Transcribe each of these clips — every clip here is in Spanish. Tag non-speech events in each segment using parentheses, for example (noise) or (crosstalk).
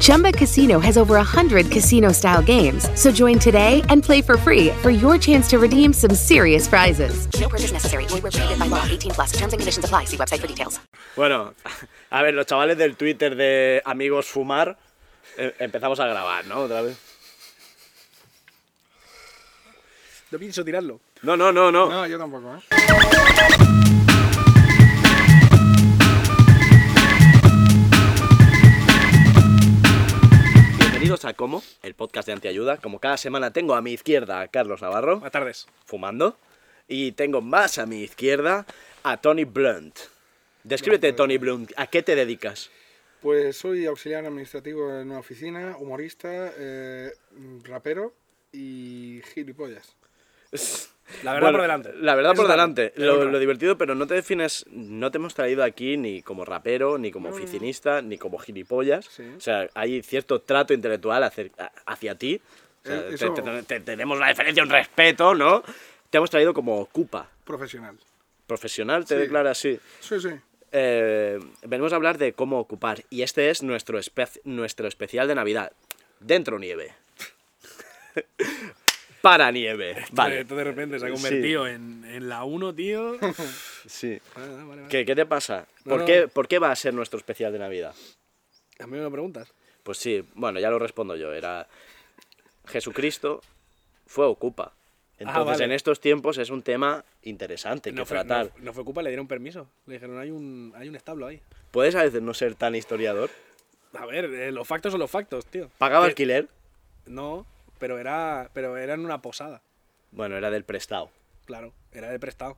Chumba Casino has over 100 casino style games. So join today and play for free for your chance to redeem some serious prizes. No purchase necessary. Void where prohibited by law. 18 plus. Terms and conditions apply. See website for details. Bueno, (laughs) a ver, los chavales del Twitter de Amigos Fumar eh, empezamos a grabar, ¿no? Otra vez. No pienso tirarlo. No, no, no, no. No, yo tampoco, ¿eh? Bienvenidos a Como, el podcast de Antiayuda. Como cada semana tengo a mi izquierda a Carlos Navarro, Buenas tardes. fumando. Y tengo más a mi izquierda a Tony Blunt. Descríbete, Tony Blunt, ¿a qué te dedicas? Pues soy auxiliar administrativo en una oficina, humorista, eh, rapero y gilipollas. (laughs) La verdad Bueno, por delante. La verdad Eso por delante. Lo, divertido, pero no te defines, no te hemos traído aquí ni como rapero, ni como oficinista, ni como gilipollas. Sí. O sea, hay cierto trato intelectual hacia ti. O sea, Eh, te- eso- te- te- tenemos una diferencia, un respeto, ¿no? Te hemos traído como Cupa. Profesional. Profesional, te Sí. declara así. Sí, sí. Eh, venimos a hablar de cómo ocupar. Y este es nuestro, espe- nuestro especial de Navidad. Dentro nieve. (laughs) Para nieve. Vale. Esto de repente se ha Sí. convertido en, en la 1, tío. (laughs) Sí. Vale, vale, vale. ¿Qué, qué te pasa? No, ¿Por, no. Qué, ¿Por qué va a ser nuestro especial de Navidad? A mí me lo preguntas. Pues sí, bueno, ya lo respondo yo. Era Jesucristo fue ocupa. Entonces, vale. en estos tiempos es un tema interesante que No fue, tratar. no, fue culpa, le dieron permiso. Le dijeron, hay un, hay un establo ahí. ¿Puedes a veces no ser tan historiador? A ver, eh, los factos son los factos, tío. ¿Pagaba Que- alquiler? No, pero era, pero era en una posada. Bueno, era del prestado. Claro, era de prestado.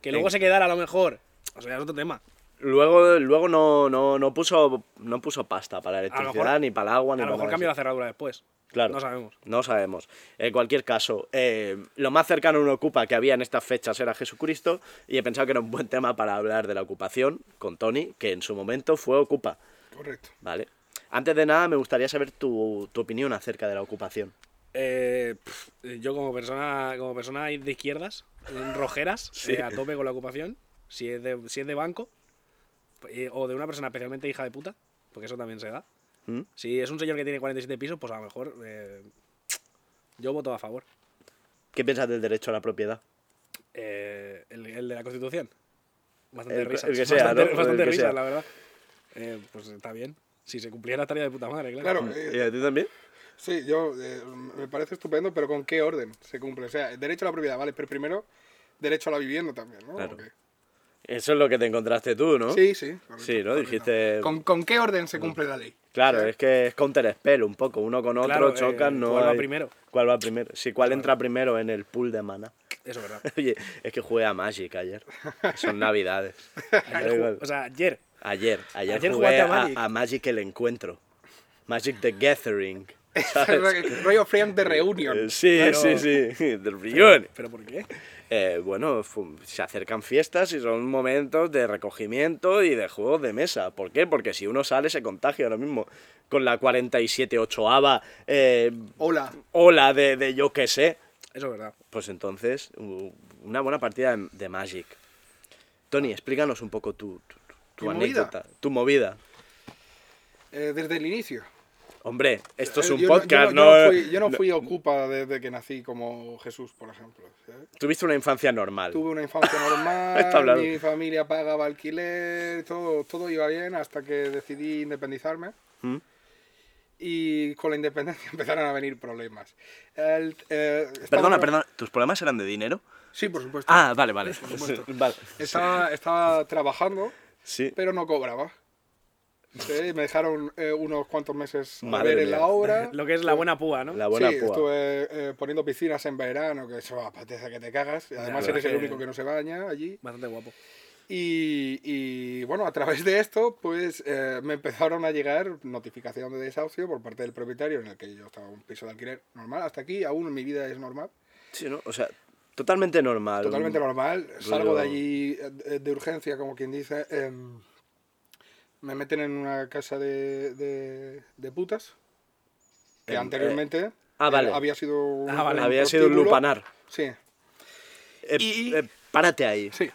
Que luego se quedara a lo mejor. O sea, es otro tema. Luego, luego no, no, no, puso, no puso pasta para electricidad, mejor- ni para el agua, ni A lo mejor cambió la cerradura después. Claro. No sabemos. No sabemos. En cualquier caso, eh, lo más cercano a una ocupa que había en estas fechas era Jesucristo y he pensado que era un buen tema para hablar de la ocupación con Tony, que en su momento fue ocupa. Correcto. ¿Vale? Antes de nada, me gustaría saber tu, tu opinión acerca de la ocupación. Eh, yo como persona como persona de izquierdas, rojeras, (laughs) Sí. eh, a tope con la ocupación, si es de, si es de banco, eh, o de una persona especialmente hija de puta, porque eso también se da. ¿Mm? Si es un señor que tiene 47 pisos, pues a lo mejor eh, yo voto a favor. ¿Qué piensas del derecho a la propiedad? Eh, el, el de la Constitución. Bastante El risas. el que sea, bastante, ¿no? bastante El que risas, sea. la verdad. Eh, pues está bien. Si se cumpliera estaría de puta madre, claro. Claro, eh, ¿Y a ti también? Sí, yo eh, me parece estupendo, pero ¿con qué orden se cumple? O sea, el derecho a la propiedad, vale, pero primero derecho a la vivienda también, ¿no? Claro. Eso es lo que te encontraste tú, ¿no? Sí, sí. correcto, Sí, ¿no? correcto. Dijiste... ¿Con, con qué orden se cumple la ley? Claro, es que es counter spell un poco. Uno con otro Claro, eh, chocan, no ¿cuál va primero? ¿Cuál va primero? Sí, ¿cuál entra primero en el pool de mana? Eso es verdad. (laughs) Oye, es que jugué a Magic ayer. Son navidades. (laughs) Ayer Da igual. ju- o sea, ayer. Ayer, ayer, Ayer jugué jugaste a a Magic. Magic. A, Magic el encuentro. Magic the Gathering. (laughs) rollo Friends de Reunion. Eh, sí, Pero- sí, sí. (laughs) The reunion. ¿Pero por qué? Eh, bueno, se acercan fiestas y son momentos de recogimiento y de juegos de mesa. ¿Por qué? Porque si uno sale se contagia ahora mismo. Con la 47-8ava eh, Hola. ola de, de yo qué sé. Eso es verdad. Pues entonces, una buena partida de, de Magic. Tony, explícanos un poco tu, tu, tu ¿Mi movida? anécdota, tu movida. Eh, desde el inicio. Hombre, esto es Eh, un yo podcast, yo ¿no? Yo no fui, yo no fui ocupa desde que nací como Jesús, por ejemplo. ¿sabes? Tuviste una infancia normal. Tuve una infancia (laughs) normal, mi familia pagaba alquiler, todo, todo iba bien hasta que decidí independizarme. ¿Mm? Y con la independencia (laughs) empezaron a venir problemas. El, eh, Perdona, perdona, ¿tus problemas eran de dinero? Sí, por supuesto. Ah, vale, vale. supuesto. (laughs) vale. Estaba, estaba trabajando, Sí. pero no cobraba. Sí, me dejaron eh, unos cuantos meses a ver en la obra. (laughs) Lo que es la buena púa, ¿no? La buena sí, púa. estuve eh, poniendo piscinas en verano, que eso apetece que te cagas. Y además eres el único que no se baña allí. Bastante guapo. Y, y, bueno, a través de esto, pues eh, me empezaron a llegar notificación de desahucio por parte del propietario, en el que yo estaba en un piso de alquiler normal. Hasta aquí, aún mi vida es normal. Sí, ¿no? O sea, Totalmente normal. Totalmente normal. Salgo de allí eh, de urgencia, como quien dice. em, me meten en una casa de, de, de putas. Que Em, anteriormente ah, vale. eh, había sido un, Ah, vale. Había sido un lupanar. Sí, Eh, Y- eh, párate ahí. sí.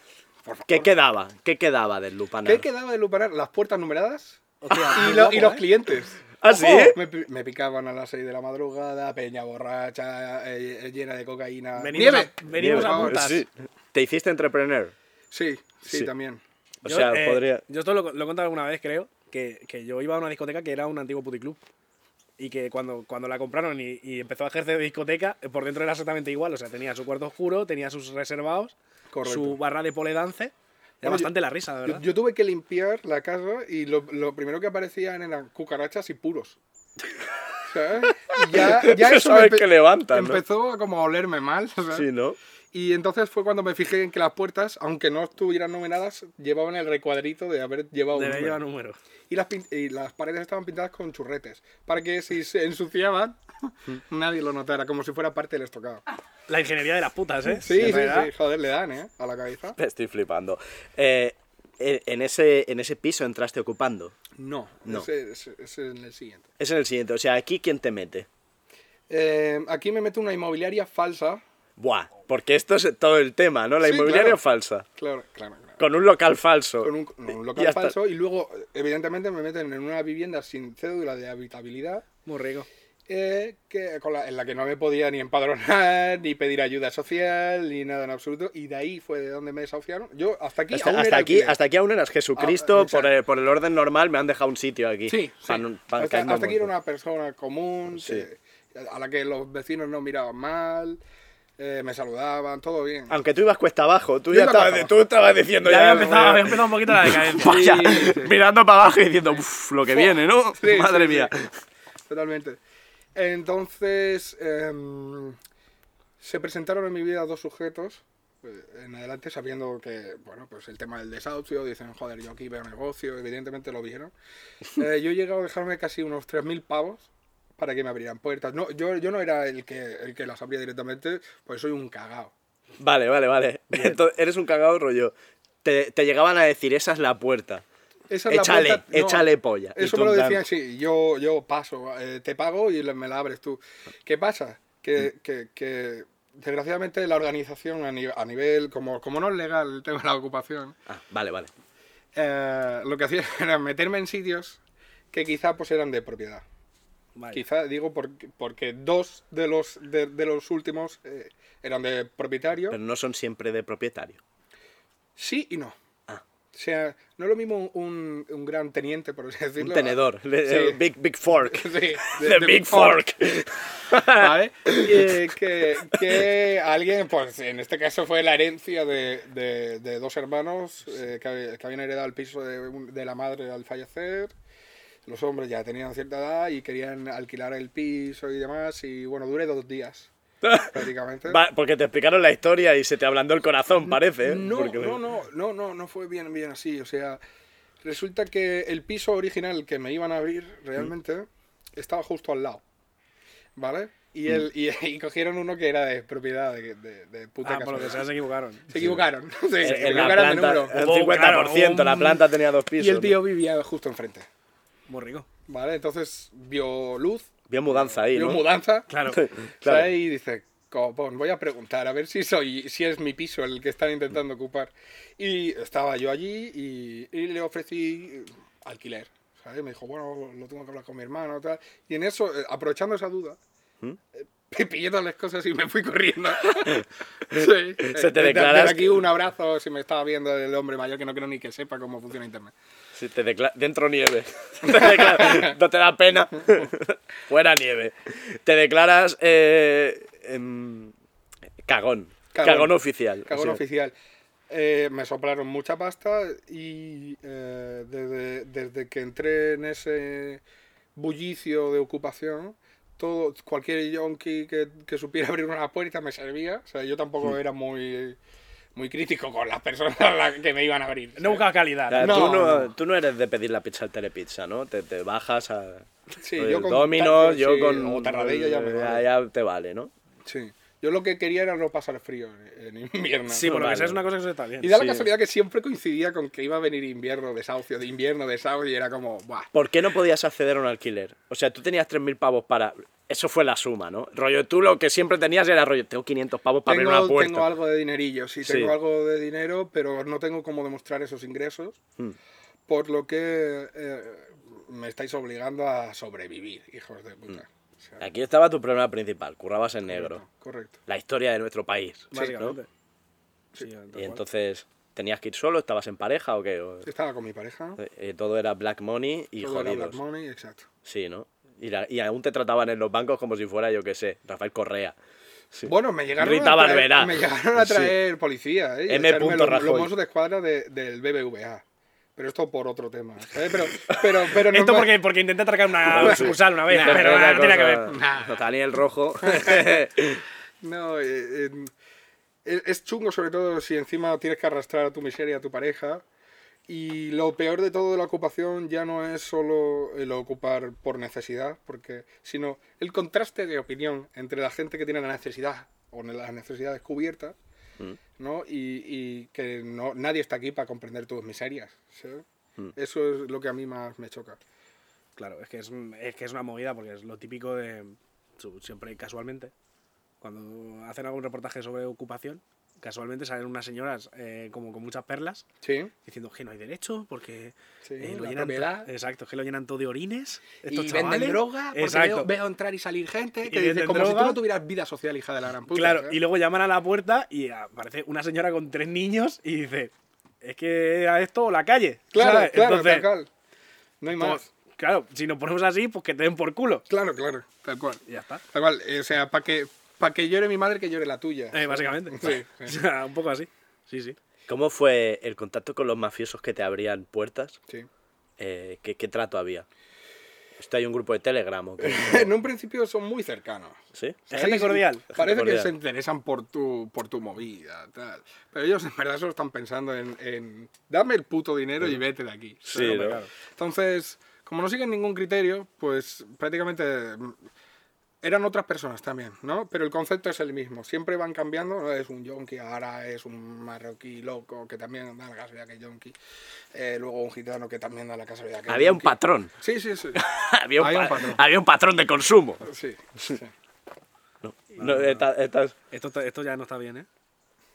¿Qué quedaba? ¿Qué quedaba del lupanar? ¿Qué quedaba de lupanar? Las puertas numeradas y, lo- los ¿eh? clientes. ¿Ah, sí? Me, me picaban a las 6 de la madrugada, peña borracha, eh, llena de cocaína. Venimos ¡Nieve! a- venimos Nieve, a. Sí. ¿Te hiciste entrepreneur? Sí, sí, Sí. también. O Yo, sea, eh, podría... Yo esto lo, lo he contado alguna vez, creo, que, que yo iba a una discoteca que era un antiguo puticlub. Y que cuando, cuando la compraron y, y empezó a ejercer de discoteca, eh, por dentro era exactamente igual. O sea, tenía su cuarto oscuro, tenía sus reservados, Correcto. su barra de pole dance. Era Bueno, bastante la risa, de Yo, verdad. yo tuve que limpiar la casa y lo, lo primero que aparecían eran cucarachas y puros. (laughs) ¿Sabes? Ya, ya (laughs) Eso eso empe- que levantan, ¿no? empezó a como a olerme mal. (laughs) ¿sabes? Sí, ¿no? Y entonces fue cuando me fijé en que las puertas, aunque no estuvieran numeradas, llevaban el recuadrito de haber llevado un Debe número. número. Y las, y las paredes estaban pintadas con churretes, para que si se ensuciaban, (laughs) nadie lo notara, como si fuera parte del estocado. La ingeniería de las putas, ¿eh? Sí, En sí, sí, joder, le dan, ¿eh? A la cabeza. (laughs) Estoy flipando. Eh, en, ese, en ese piso entraste ocupando. No, No. Ese, ese- ese es el siguiente. Es en el siguiente. O sea, aquí quién te mete. Eh, aquí me meto una inmobiliaria falsa. Buah, porque esto es todo el tema, ¿no? La Sí, inmobiliaria claro. falsa. Claro, claro, claro. Con un local falso. Con un, con un Y local hasta- falso y luego, evidentemente, me meten en una vivienda sin cédula de habitabilidad. Muy rico. eh, que, con la- en la que no me podía ni empadronar, (laughs) ni pedir ayuda social, ni nada en absoluto. Y de ahí fue de donde me desahuciaron. Yo hasta aquí Hasta, aún hasta era aquí, hasta aquí aún eras Jesucristo, Ah, por, el, por el orden normal me han dejado un sitio aquí. Sí, sí. Pa' no- pa' hasta, hasta aquí era una persona común, Sí. que- a la que los vecinos no miraban mal, eh, me saludaban, todo bien. Aunque tú ibas cuesta abajo, tú Yo ya estabas, cuesta tú estabas diciendo Ya ya. había empezado, había empezado un poquito la (laughs) decadencia. Vaya, Sí, sí. mirando para abajo y diciendo, uff, lo que viene, ¿no? Sí, Madre sí, sí. mía. Totalmente. Entonces, em, se presentaron en mi vida dos sujetos. eh, En adelante, sabiendo que, bueno, pues el tema del desahucio, dicen, joder, yo aquí veo negocio, evidentemente lo vieron. (laughs) Eh, yo he llegado a dejarme casi unos 3.000 pavos para que me abrieran puertas. No, yo, yo no era el que, el que las abría directamente, pues soy un cagao. Vale, vale, vale. Entonces, eres un cagado rollo. Te, te llegaban a decir, esa es la puerta. Esa es la Échale, puerta- no, échale polla. Eso me lo decían, sí, yo, yo paso, eh, te pago y me la abres tú. ¿Qué pasa? Que, Mm. que, que, desgraciadamente la organización a, ni- a nivel, como, como no es legal el tema de la ocupación, Ah, vale, vale. eh, lo que hacía (laughs) era meterme en sitios que quizá pues eran de propiedad. Quizá digo porque, porque dos de los, de, de los últimos eh, eran de propietario. Pero no son siempre de propietario. Sí y no. Ah. O sea, no es lo mismo un, un gran teniente, por así decirlo. Un tenedor. Sí. eh, Big, big fork. (laughs) Sí, de- The Big Fork. (laughs) ¿Vale? Eh, que, que alguien, pues en este caso fue la herencia de, de- de dos hermanos eh, que, que habían heredado el piso de, de la madre al fallecer. Los hombres ya tenían cierta edad y querían alquilar el piso y demás. Y bueno, duré dos días, (laughs) prácticamente. Va, porque te explicaron la historia y se te ablandó el corazón, parece. ¿eh? No, Porque- no, no, no, no, no fue bien, bien así. O sea, resulta que el piso original que me iban a abrir realmente estaba justo al lado. ¿Vale? Y, el, y, (laughs) y cogieron uno que era de propiedad de, de, de puta Ah, por lo que sea, se equivocaron. Se equivocaron. (laughs) Sí, se en la equivocaron de planta, número. el Oh, 50%, claro, la planta tenía dos pisos. Y el ¿no? tío vivía justo enfrente. Muy rico. ¿Vale? Entonces vio luz, Vio mudanza ahí, vio ¿no? mudanza. (laughs) Claro. Claro. ¿sabes? Y dice, copón, voy a preguntar a ver si soy, si es mi piso el que están intentando ocupar. Y estaba yo allí y, y le ofrecí alquiler. ¿sabes? Me dijo, bueno, lo tengo que hablar con mi hermano tal. Y en eso, eh, aprovechando esa duda, ¿Mm? (laughs) todas las cosas y me fui corriendo. (laughs) sí. Se te declaras desde aquí un abrazo si me estaba viendo el hombre mayor que no creo ni que sepa cómo funciona internet. Sí, te decla- Dentro nieve. (laughs) Te no te da pena. Fuera nieve. Te declaras eh, em, cagón. Cagón. cagón. oficial. Cagón O sea, oficial. Eh, me soplaron mucha pasta y eh, desde, desde que entré en ese bullicio de ocupación, todo, cualquier yonki que, que supiera (laughs) abrir una puerta me servía. O sea, yo tampoco era muy, muy crítico con las personas a las que me iban a abrir. No buscaba calidad. o sea, No, tú, no, no. tú no eres de pedir la pizza al telepizza, ¿no? Te, te bajas a Sí, yo con Domino's, yo sí, con... o Tarradella ya me ya, vale. ya te vale, ¿no? Sí. Yo lo que quería era no pasar frío en, en invierno. Sí, por lo que Vale. sea, es una cosa que se está bien. Y da la Sí. casualidad que siempre coincidía con que iba a venir invierno desahucio, de invierno desahucio, y era como, ¡buah! ¿Por qué no podías acceder a un alquiler? O sea, tú tenías 3.000 pavos para... Eso fue la suma, ¿no? Rollo, tú lo que siempre tenías era rollo, tengo 500 pavos para abrir Tengo, una puerta. tengo algo de dinerillo, sí, Sí. tengo algo de dinero, pero no tengo cómo demostrar esos ingresos, Hmm. por lo que eh, me estáis obligando a sobrevivir, hijos de puta. Hmm. Aquí estaba tu problema principal, currabas en negro. Correcto. La historia de nuestro país. Básicamente. ¿no? Sí, Y entonces, ¿tenías que ir solo? ¿Estabas en pareja o qué? Estaba con mi pareja. eh, todo era black money y todo era jodidos. Black Money, exacto. Sí, ¿no? Y, la- y aún te trataban en los bancos como si fuera, yo qué sé, Rafael Correa. Sí. Bueno, me llegaron, Rita a traer, Barberá. me llegaron a Sí. traer policía, ¿eh? y M. echarme los, Rajoy. los mozos de escuadra de- del BBVA. Pero esto por otro tema, ¿sabes? Pero, pero, pero (laughs) no Esto me- porque, porque intenté atracar una sí. sucursal una vez, Nah, pero nada, no tiene que ver. Nah. Daniel Rojo. (laughs) No, eh, eh, es es chungo sobre todo si encima tienes que arrastrar a tu miseria a tu pareja. Y lo peor de todo de la ocupación ya no es solo el ocupar por necesidad, porque, sino el contraste de opinión entre la gente que tiene la necesidad o las necesidades cubiertas, Mm. ¿No? Y, y que no, nadie está aquí para comprender tus miserias. ¿sabes? Mm. Eso es lo que a mí más me choca. Claro, es que es, es que es una movida porque es lo típico de. Siempre casualmente, cuando hacen algún reportaje sobre ocupación, casualmente salen unas señoras eh, como con muchas perlas Sí, diciendo que no hay derecho porque Sí, eh, lo llenan exacto que lo llenan todo de orines estos y chavales. venden droga, porque exacto veo, veo entrar y salir gente Y que dice venden como si tú no tuvieras vida social, hija de la gran puta. claro ¿sabes? y luego llaman a la puerta y aparece una señora con tres niños y dice es que era esto o la calle Claro, ¿sabes? claro, Entonces, tal cual. No hay más. pues, claro si nos ponemos así pues que te den por culo Claro, claro, tal cual. y ya está Tal cual. eh, o sea, para que, pa que llore mi madre, que llore la tuya. Eh, básicamente Sí, (laughs) O sea, un poco así sí sí ¿Cómo fue el contacto con los mafiosos que te abrían puertas? Sí. Eh, ¿qué, qué trato había? ¿Esto hay un grupo de Telegram (laughs) en un principio son muy cercanos. ¿Sí? Es gente cordial. Parece cordial. que se interesan por tu, por tu movida, tal. Pero ellos en verdad solo están pensando en, en dame el puto dinero y vete de aquí. Sí. ¿no? claro. Entonces, como no siguen ningún criterio, pues prácticamente eran otras personas también, ¿no? Pero el concepto es el mismo. Siempre van cambiando, ¿no? Es un yonki, ahora es un marroquí loco que también da la casualidad que yonki. Eh, luego un gitano que también da la casualidad que Había un patrón. Sí, sí, sí. (laughs) había, un Había un pa- patrón. había un patrón de consumo. sí, sí. No, esta- estas- Esto, está- esto ya no está bien, ¿eh?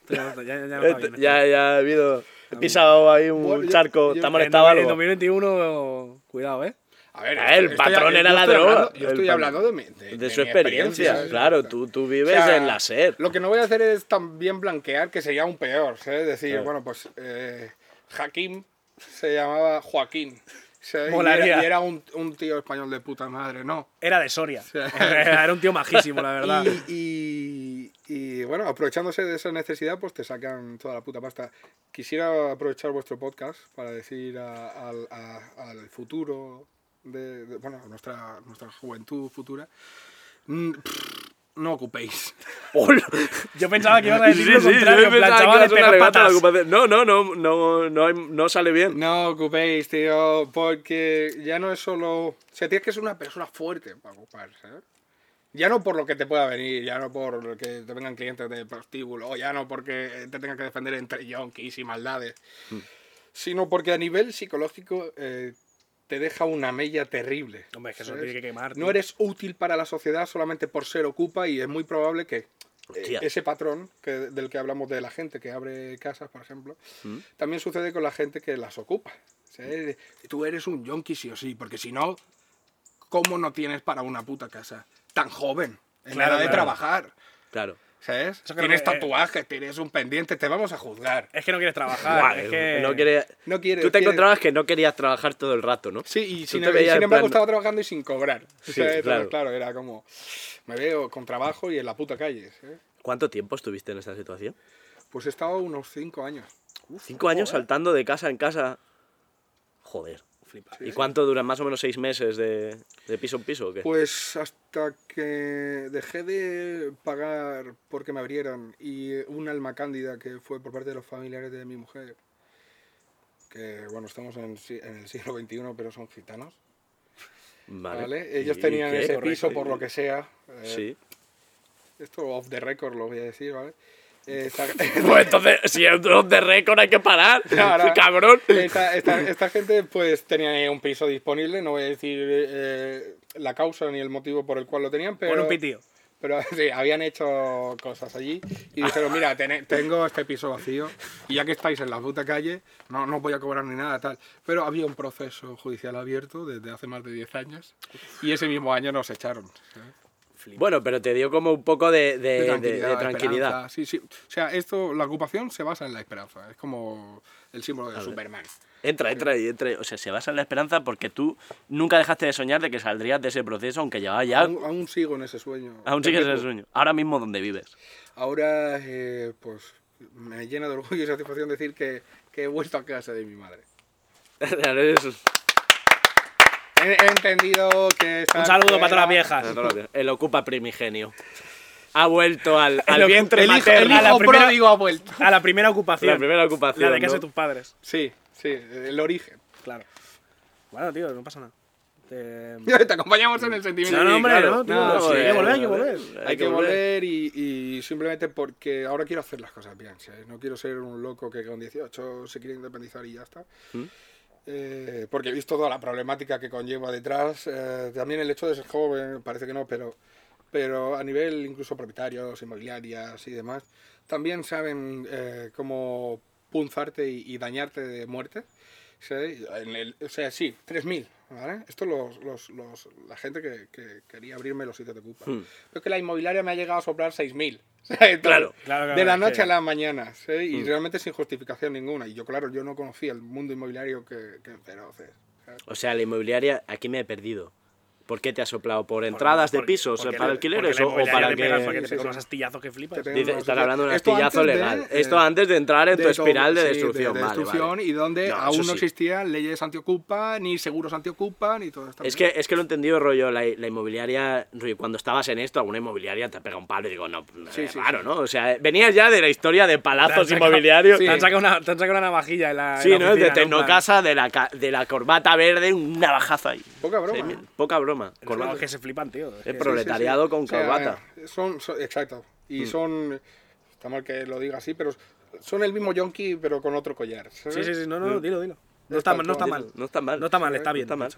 Esto ya, no está- ya- ya no está este- bien. ya, ya ha habido. He pisado ahí un Bueno, yo- charco. yo- ¿Te ha En molestado En algo? 2021, cuidado, ¿eh? A ver, Ah, el patrón era la droga. yo estoy hablando de mi, de, De de su mi experiencia, claro. Tú, tú O vives sea, en la SER. Lo que no voy a hacer es también blanquear que sería un peor, ¿sabes? Decir, Claro. bueno, pues eh, Hakim se llamaba Joaquín. Y era, y era un, un tío español de puta madre, no. Era de Soria. (laughs) Era un tío majísimo, la verdad. (laughs) Y, y- y, bueno, aprovechándose de esa necesidad, pues te sacan toda la puta pasta. Quisiera aprovechar vuestro podcast para decir a- al, a- al futuro, de, de- bueno, nuestra, nuestra juventud futura, mm, pff, no ocupéis. (laughs) Yo pensaba que ibas a decir Sí, lo sí, contrario, yo pensaba que la patas. No, no, no, no, no, no sale bien. No ocupéis, tío, porque ya no es solo... O sea, tienes que ser una persona fuerte para ocupar, ¿sabes? Ya no por lo que te pueda venir, ya no por que te vengan clientes de prostíbulo, o ya no porque te tengan que defender entre yonkis y maldades, sino porque a nivel psicológico eh, te deja una mella terrible. Hombre, es que eso tiene que quemar. No eres útil para la sociedad solamente por ser ocupa y es muy probable que eh, Hostia. ese patrón que, del que hablamos de la gente que abre casas, por ejemplo, Mm. también sucede con la gente que las ocupa. O sea, tú eres un yonki sí o sí, porque si no, ¿cómo no tienes para una puta casa? Tan joven, en Claro, edad de claro. trabajar. Claro. ¿Sabes? Eso que Tienes no tatuajes, tienes un pendiente, te vamos a juzgar. Es que no quieres trabajar. Guau, es que... no quiere- No quieres, Tú te quieres- encontrabas que no querías trabajar todo el rato, ¿no? Sí, y sin, embargo plan- estaba trabajando y sin cobrar. Sí, ¿sabes? Entonces, claro. claro, era como, me veo con trabajo y en la puta calle. ¿sabes? ¿Cuánto tiempo estuviste en esta situación? Pues he estado unos cinco años. Cinco años saltando de casa en casa. Joder. Flipa. ¿Y cuánto duran? ¿Más o menos seis meses de, de piso en piso o qué? Pues hasta que dejé de pagar porque me abrieran y un alma cándida que fue por parte de los familiares de mi mujer, que bueno, estamos en, en el siglo XXI, pero son gitanos, Vale. ¿vale? Ellos ¿Y tenían qué? ese Correcto. piso por lo que sea. eh, Sí. esto off the record lo voy a decir, ¿vale? Esta- (laughs) Pues entonces, si es un de récord hay que parar. (laughs) Claro. Cabrón. Esta, esta- esta gente pues tenía un piso disponible, no voy a decir eh, la causa ni el motivo por el cual lo tenían, pero, Pon un pitío. pero (laughs) sí, habían hecho cosas allí y dijeron, mira, tene- tengo este piso vacío y ya que estáis en la puta calle, no, no voy a cobrar ni nada tal. Pero había un proceso judicial abierto desde hace más de 10 años y ese mismo año nos echaron. ¿sabes? Bueno, pero te dio como un poco de, de- De de- tranquilidad. de tranquilidad. esperanza, Sí, sí. O sea, esto, la ocupación se basa en la esperanza. Es como el símbolo de Superman. Entra, entra ahí, entra. O sea, se basa en la esperanza porque tú nunca dejaste de soñar de que saldrías de ese proceso, aunque llevaba ya. Aún, aún sigo en ese sueño. Aún sigues en Perpetuo. sueño. Ahora mismo, ¿dónde vives? Ahora, eh, pues, me llena de orgullo y satisfacción decir que, que he vuelto a casa de mi madre. (laughs) He, entendido que... Un saludo para todas las viejas. El ocupa primigenio. Ha vuelto al, (laughs) al El- vientre el hijo, materno. el A la hijo primera- pródigo ha vuelto. A la primera ocupación. La primera ocupación. La de casa ¿no? de tus padres. Sí, sí, el origen. Claro. Bueno, tío, no pasa nada. Te- (laughs) Te acompañamos en el sentimiento. No, no, hombre, claro. no, tío, No, sí, sí, hay que volver, hay que volver. volver. Hay que volver y, y simplemente porque ahora quiero hacer las cosas bien. ¿sabes? No quiero ser un loco que con 18 se quiere independizar y ya está. ¿Mm? Eh, porque he visto toda la problemática que conlleva detrás. eh, también el hecho de ser joven, parece que no, pero, pero a nivel incluso propietarios, inmobiliarias y demás, también saben eh, cómo punzarte y, dañarte de muerte. ¿sabes? En el- o sea, sí, 3.000. ¿vale? Esto los, los, los- la gente que, que quería abrirme los sitios de culpa. Hmm. Pero que la inmobiliaria me ha llegado a soplar 6.000. (laughs) ¿sabes? Claro, claro, claro, De la noche a la mañana. ¿sabes? Y Mm. realmente sin justificación ninguna. Y yo, claro, yo no conocía el mundo inmobiliario que, que. ¿sabes? O sea, la inmobiliaria, aquí me he perdido. ¿Por qué te ha soplado? ¿Por entradas de pisos porque para alquileres o, para te pega- Porque que...? te Sí, sí. unos astillazos que flipas. Dice, estás hablando de un astillazo de, legal. eh, Esto antes de entrar en tu de espiral de sí, destrucción. de Vale, destrucción vale. y donde No, aún no sí. existían leyes antiocupa, ni seguros antiocupa, ni todo esto. Es que, es que lo he entendido, rollo, la, la inmobiliaria, rollo, cuando estabas en esto, alguna inmobiliaria te pega un palo y digo, no, Sí, es sí, raro, sí. ¿no? O sea, venías ya de la historia de palazos inmobiliarios. Te han sacado una, te han sacado una navajilla en la. Sí, en la ¿no? De Tecnocasa, de la, de corbata verde, un navajazo ahí. Poca broma. Sí, ¿eh? poca broma. Los Corbata. que se flipan, tío. Es proletariado con O sea, corbata. Son, son- exacto. Mm. Y son. Está mal que lo diga así, pero son el mismo yonki, pero con otro collar. ¿sabes? Sí, sí, sí, no, Mm. no, dilo, dilo. No Es está, mal, no está mal. No está mal. No está mal, está No bien. está mal.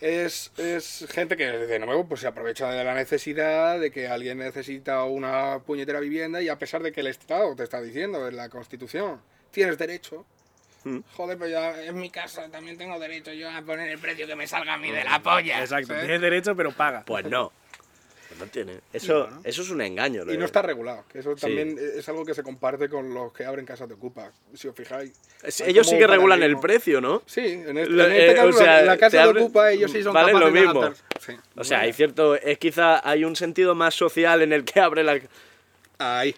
Es, es gente que, de nuevo, pues se aprovecha de la necesidad de que alguien necesita una puñetera vivienda y a pesar de que el Estado te está diciendo en la Constitución, tienes derecho. Mm. Joder, pero ya en mi casa también tengo derecho yo a poner el precio que me salga a mí de la polla. Exacto. ¿sabes? Tienes derecho, pero paga. Pues no. Pues no tiene. Eso, No, ¿no? eso es un engaño. Y no está regulado, que eso Sí. también es algo que se comparte con los que abren casas de ocupa, si os fijáis. Es- Ellos sí que regulan el precio, ¿no? Sí, en este, Lo- en este eh, caso, o sea, la casa de ocupa, ellos sí son vale capaces lo de mismo. sí. O sea, hay cierto. Es quizá hay un sentido más social en el que abre la. Ahí,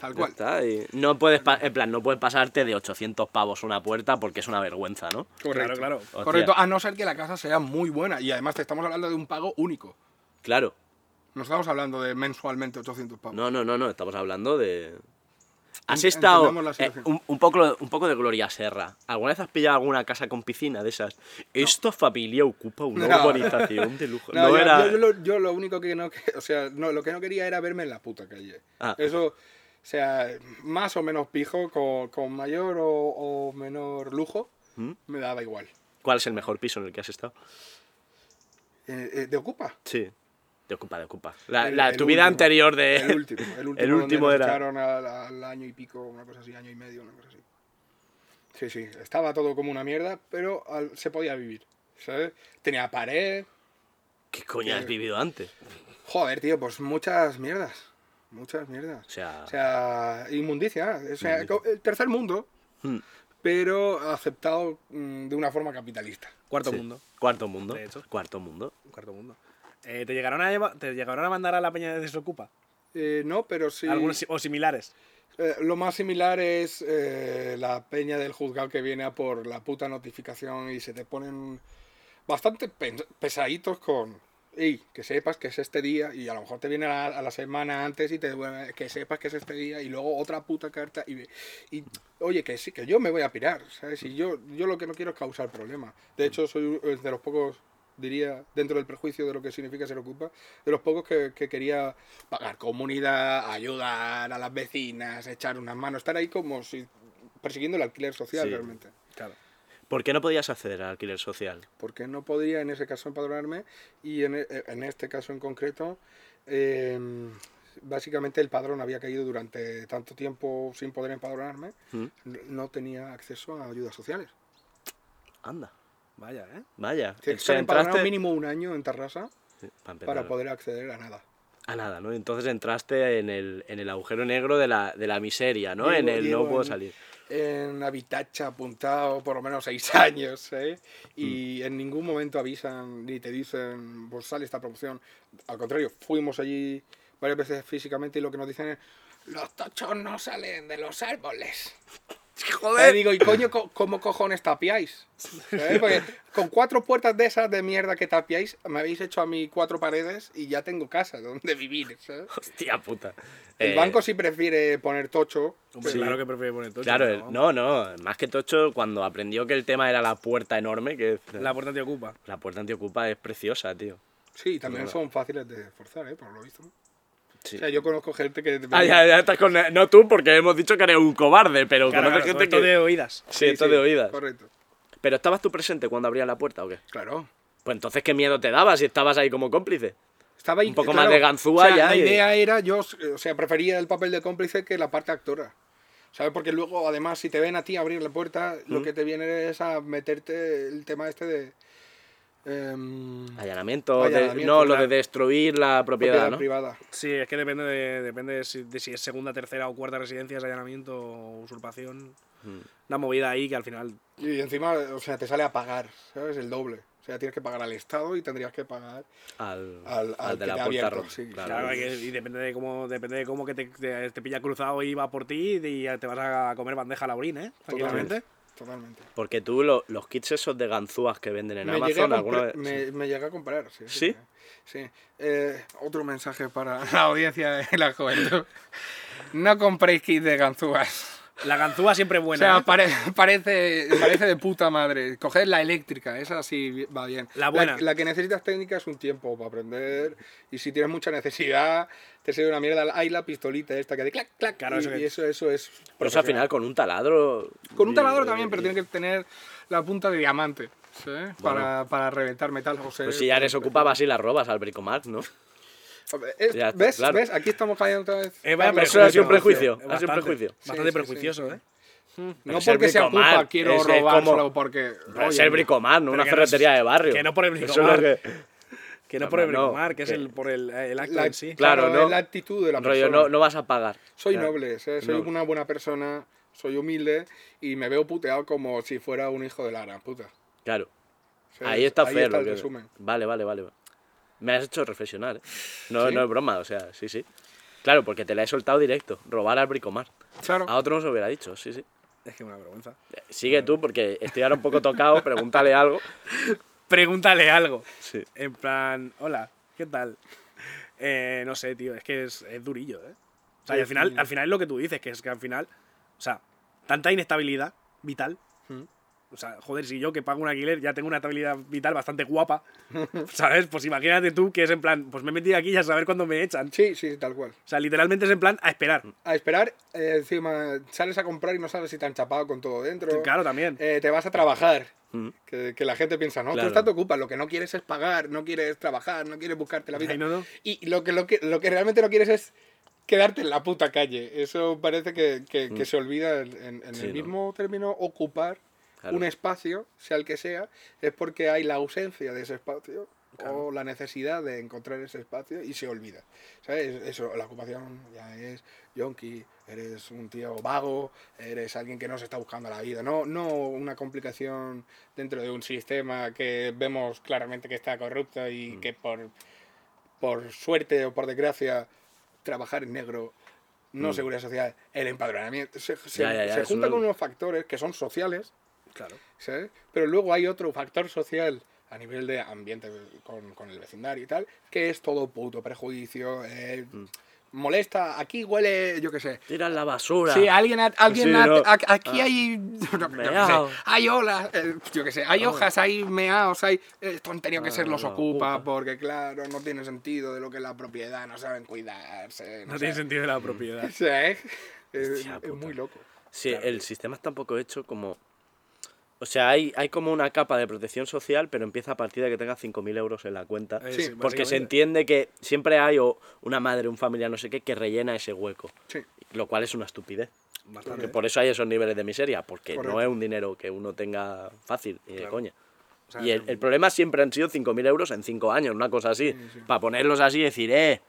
tal cual. está, y no puedes, en plan, no puedes pasarte de 800 pavos una puerta porque es una vergüenza, ¿no? Correcto. Claro, claro. Hostia. Correcto, a no ser que la casa sea muy buena. Y además te estamos hablando de un pago único. Claro. No estamos hablando de mensualmente 800 pavos. No, no, no, no, estamos hablando de... Has estado eh, un, un poco, un poco de Gloria Serra. ¿Alguna vez has pillado alguna casa con piscina de esas? Esta familia ocupa una No. urbanización de lujo. (laughs) No, No, yo, era... yo- yo lo, yo lo único que no, o sea, no, lo que no quería era verme en la puta calle. Ah. Eso, sea, más o menos pijo, con, con mayor o, o menor lujo, ¿Mm? me daba igual. ¿Cuál es el mejor piso en el que has estado? Eh, eh, ¿De ocupa? Sí. De ocupa, de ocupa. La, El- la- el tu vida anterior de... El último. El (laughs) último, El donde último nos era- echaron al, al año y pico, una cosa así, año y medio, una cosa así. Sí, sí, estaba todo como una mierda, pero al- se podía vivir, ¿sabes? Tenía pared. ¿Qué coño has vivido antes? Joder, tío, pues muchas mierdas. Muchas mierdas. O sea... O sea, inmundicia. O sea, Inmundicia. el tercer mundo, hmm, pero aceptado mm, de una forma capitalista. Cuarto sí. mundo. Cuarto mundo. De hecho. Cuarto mundo. Cuarto mundo. Eh, ¿te, llegaron a ¿Te llegaron a mandar a la peña de Desocupa? Eh, no, pero sí. Algunos o similares. Eh, lo más similar es eh, la peña del juzgado que viene a por la puta notificación y se te ponen bastante pesaditos con. Ey, que sepas que es este día y a lo mejor te viene a la, a la semana antes y te devuelve- que sepas que es este día y luego otra puta carta y, y oye que sí que yo me voy a pirar sabes y yo yo lo que no quiero es causar problemas de hecho soy de los pocos diría, dentro del prejuicio de lo que significa ser ocupa, de los pocos que, que quería pagar comunidad, ayudar a las vecinas, echar unas manos, estar ahí como si persiguiendo el alquiler social Sí. realmente. Claro. ¿Por qué no podías acceder al alquiler social? Porque no podía en ese caso empadronarme y en, e- en este caso en concreto, eh, básicamente el padrón había caído durante tanto tiempo sin poder empadronarme, ¿Mm? no tenía acceso a ayudas sociales. Anda, Vaya, ¿eh? vaya. Tienes que estar empadronado mínimo un año en Tarrasa Sí, para poder acceder a nada. A nada, ¿no? Entonces entraste en el, en el agujero negro de la, de la miseria, ¿no? en Llevo- el llevo no puedo en- salir. En Habitacha apuntado por lo menos seis (laughs) años, ¿eh? Mm. Y en ningún momento avisan ni te dicen, pues sale esta promoción. Al contrario, fuimos allí varias veces físicamente y lo que nos dicen es, los tochos no salen de los árboles. Joder. digo, ¿y coño, co- cómo cojones tapiáis? Porque con cuatro puertas de esas de mierda que tapiáis, me habéis hecho a mí cuatro paredes y ya tengo casa donde vivir, ¿sabes? Hostia puta. El Eh, banco sí prefiere poner tocho. Hombre, Sí. Claro que prefiere poner tocho. Claro, el- no, no, más que Tocho, cuando aprendió que el tema era la puerta enorme, que La puerta te ocupa. la puerta antiocupa es preciosa, tío. Sí, también son fáciles de forzar, ¿eh? Por lo visto. Sí. O sea, yo conozco gente que... Ah, ya, ya estás con... No tú, porque hemos dicho que eres un cobarde, pero Claro, conoces claro, gente esto que... de oídas. Sí, esto de oídas. Correcto. Pero ¿estabas tú presente cuando abrían la puerta o qué? Claro. Pues entonces, ¿qué miedo te daba si estabas ahí como cómplice? Estaba ahí, Un poco claro, más de ganzúa o sea, ya La y- idea era, yo, o sea, prefería el papel de cómplice que la parte actora. ¿Sabes? Porque luego, además, si te ven a ti abrir la puerta, lo que te viene es a meterte el tema este de... em, Allanamiento, de- no, lo de destruir la propiedad, propiedad ¿no? privada. Sí, es que depende de, depende de si, de si es segunda, tercera o cuarta residencia, es allanamiento o usurpación. Hmm. Una movida ahí que al final. Y encima, o sea, te sale a pagar, ¿sabes? El doble. O sea, tienes que pagar al Estado y tendrías que pagar Al, al, al al de que la puerta abierto. roja. sí, claro. Que- y depende de cómo, depende de cómo que te, te, te pilla cruzado y va por ti y te vas a comer bandeja laurín, ¿eh? Tranquilamente. Totalmente. Porque tú lo- los kits esos de ganzúas que venden en Me Amazon alguna vez... me, me llegué a comprar, sí. ¿Sí? Sí. Eh, otro mensaje para (laughs) la audiencia de la juventud. No compréis kits de ganzúas. La ganzúa siempre es O buena. sea, ¿eh? pare- (laughs) parece, parece de puta madre. Coged la eléctrica, esa sí va bien. La buena. La, que necesitas técnica es un tiempo para aprender. Y si tienes mucha necesidad, te sirve una mierda. Hay la pistolita esta que de clac, clac. Claro, y, eso que- y eso, eso es. Pero eso al final con un taladro... Con un taladro y- también, pero tiene que tener la punta de diamante. ¿sí? Para, para reventar metal. O sea, Pues si ya eres ocupaba así las robas al Bricomark, ¿no? Es- Ya está, ¿Ves? claro. ¿Ves? Aquí estamos cayendo otra vez. Eh, vaya ha sido un prejuicio. prejuicio. Ha sido un Bastante, prejuicio. Bastante Sí, prejuicioso, sí. ¿eh? No Pero ser porque se ocupa, Bricomart, quiero es- es robárselo como- porque. Pero oye, es el Bricomark, no una que no es- ferretería de barrio. que no por el es lo que- Que no No, por el no, bricomar, que es que- el, por el, el acto la- en sí. Claro, claro, ¿no? es la actitud de la rollo, persona. no, no vas a pagar. Soy Claro. noble, ¿sabes? soy No. una buena persona, soy humilde y me veo puteado como si fuera un hijo de la gran puta. Claro. Ahí está Ahí está el resumen. Vale, vale, vale. Me has hecho reflexionar. ¿eh? No, ¿Sí? no es broma, o sea, sí, sí. Claro, porque te la he soltado directo. Robar al Bricomar. Claro. A otro no se hubiera dicho, sí, sí. Es que una vergüenza. Sigue tú, porque estoy ahora un poco tocado. (laughs) Pregúntale algo. Pregúntale algo. Sí. En plan, hola, ¿qué tal? Eh, no sé, tío, es que es, es durillo, ¿eh? O sea, y al final, al final es lo que tú dices, que es que al final, o sea, tanta inestabilidad vital. Mm. O sea, joder, si yo que pago un alquiler ya tengo una estabilidad vital bastante guapa, (laughs) ¿sabes? Pues imagínate tú que es en plan, pues me he metido aquí ya a saber cuándo me echan. Sí, sí, tal cual. O sea, literalmente es en plan a esperar. A esperar, eh, encima sales a comprar y no sabes si te han chapado con todo dentro. Claro, también. Eh, te vas a trabajar. Mm. Que, que la gente piensa, no, Claro. tú estás te ocupas, lo que no quieres es pagar, no quieres trabajar, no quieres buscarte la vida. Ay, no, no. Y lo que, lo, que, lo que realmente no quieres es quedarte en la puta calle. Eso parece que, que- que se olvida en, en- en Mm. Sí, el ¿no? mismo término ocupar Claro. un espacio, sea el que sea, es porque hay la ausencia de ese espacio o la necesidad de encontrar ese espacio y se olvida. ¿Sabes? Eso, la ocupación ya es yonki, eres un tío vago, eres alguien que no se está buscando la vida. No, no una complicación dentro de un sistema que vemos claramente que está corrupto y Mm. que por, por suerte o por desgracia trabajar en negro, no Mm. seguridad social, el empadronamiento, se, se, Ya, ya, ya, se eso junta lo- con unos factores que son sociales, Claro. ¿sabes? Pero luego hay otro factor social a nivel de ambiente con, con el vecindario y tal, que es todo puto prejuicio, eh, Mm. molesta, aquí huele, yo qué sé. Tiran la basura. Sí, alguien, ha- alguien Sí, no. aquí Ah. hay, (laughs) Meao. sé, hay olas, eh, yo qué sé, hay hojas, hay meaos, hay, esto han tenido que ser los Ah, ocupa, ocupa. porque claro, no tiene sentido de lo que es la propiedad, no saben cuidarse, no, No tiene sentido de la propiedad. (laughs) Sí, ¿eh? es, es muy loco. Sí, el sistema está un poco hecho como... O sea, hay, hay como una capa de protección social, pero empieza a partir de que tengas 5.000 euros en la cuenta. Sí, sí, porque se entiende que siempre hay o una madre, un familiar, no sé qué, que rellena ese hueco. Sí. Lo cual es una estupidez. Bastante. Que por eso hay esos niveles de miseria, porque no es un dinero que uno tenga fácil y de coña. O sea, y el, el problema siempre han sido 5.000 euros en 5 años, una cosa así. Para ponerlos así y decir, eh,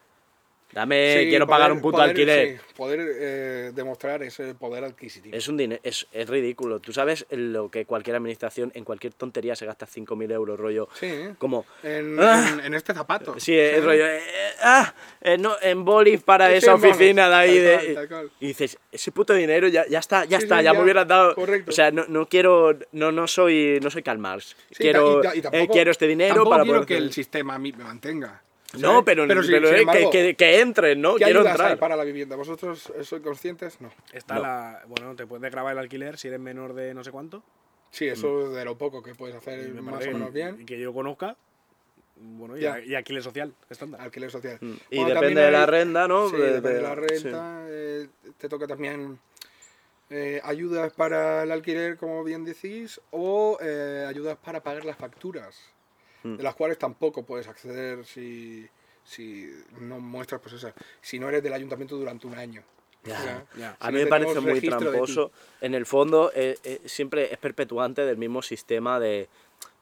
dame, Sí, quiero poder- pagar un puto poder, alquiler. sí, poder eh, demostrar ese poder adquisitivo. Es un dinero, es, es ridículo. Tú sabes lo que cualquier administración en cualquier tontería se gasta 5.000 euros, rollo. Sí, ¿eh? Como. En, Ah. en- en este zapato. Sí, es rollo. eh, ah, eh, no, en bolis para esa oficina de ahí. tal de- tal cual. y dices, ese puto dinero ya, ya está, ya está, ya, ya, me hubieras dado. correcto. O sea, no, no quiero. No, no soy. No soy Karl Marx. Quiero, y y eh, tampoco- quiero este dinero tampoco para quiero poder que el sistema a mí me mantenga. No, pero, Pero, sí, pero, sin eh, embargo, que, que, que entren, ¿no? ¿qué Quiero ayudas hay entrar. para la vivienda? ¿Vosotros sois conscientes? No. Está No. la. Bueno, te puedes grabar el alquiler si eres menor de no sé cuánto. Sí, eso es de lo poco que puedes hacer me más parece o menos bien. Y que yo conozca. Bueno, y, a- y alquiler social, estándar. Alquiler social. Mm. Y Bueno, depende de la renta, ¿no? Sí, De- depende de de- la renta. eh, te toca también eh, ayudas para el alquiler, como bien decís, o eh, ayudas para pagar las facturas, Mm. de las cuales tampoco puedes acceder si, si no muestras, pues esa, si no eres del ayuntamiento durante un año. Ya, ya. A mí me parece muy tramposo. En el fondo, eh, eh, siempre es perpetuante del mismo sistema de.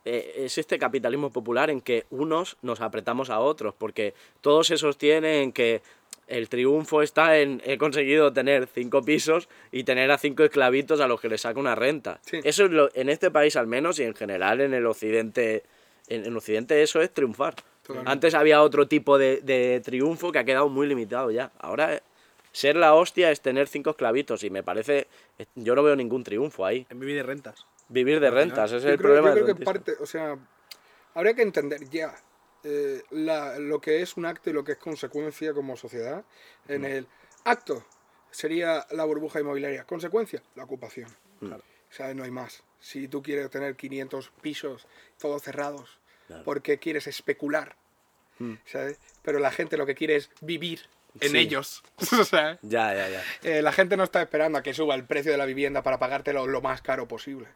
eh, es este capitalismo popular en que unos nos apretamos a otros, porque todo se sostiene en que el triunfo está en he conseguido tener cinco pisos y tener a cinco esclavitos a los que les saco una renta. Sí. Eso es lo, en este país al menos y en general en el occidente, en, en occidente eso es triunfar. Totalmente. Antes había otro tipo de, de triunfo que ha quedado muy limitado ya. Ahora eh, ser la hostia es tener cinco esclavitos y me parece, eh, yo no veo ningún triunfo ahí. En vivir de rentas. Vivir de rentas, ese es el problema. yo creo que parte, o sea, habría que entender ya eh, la- lo que es un acto y lo que es consecuencia como sociedad. En el acto sería la burbuja inmobiliaria, consecuencia, la ocupación. Claro. O sea, no hay más. Si tú quieres tener 500 pisos todos cerrados Claro. porque quieres especular, Mm. ¿sabes? Pero la gente lo que quiere es vivir en Sí. ellos. (laughs) o sea, Ya, ya, ya. eh, la gente no está esperando a que suba el precio de la vivienda para pagártelo lo más caro posible.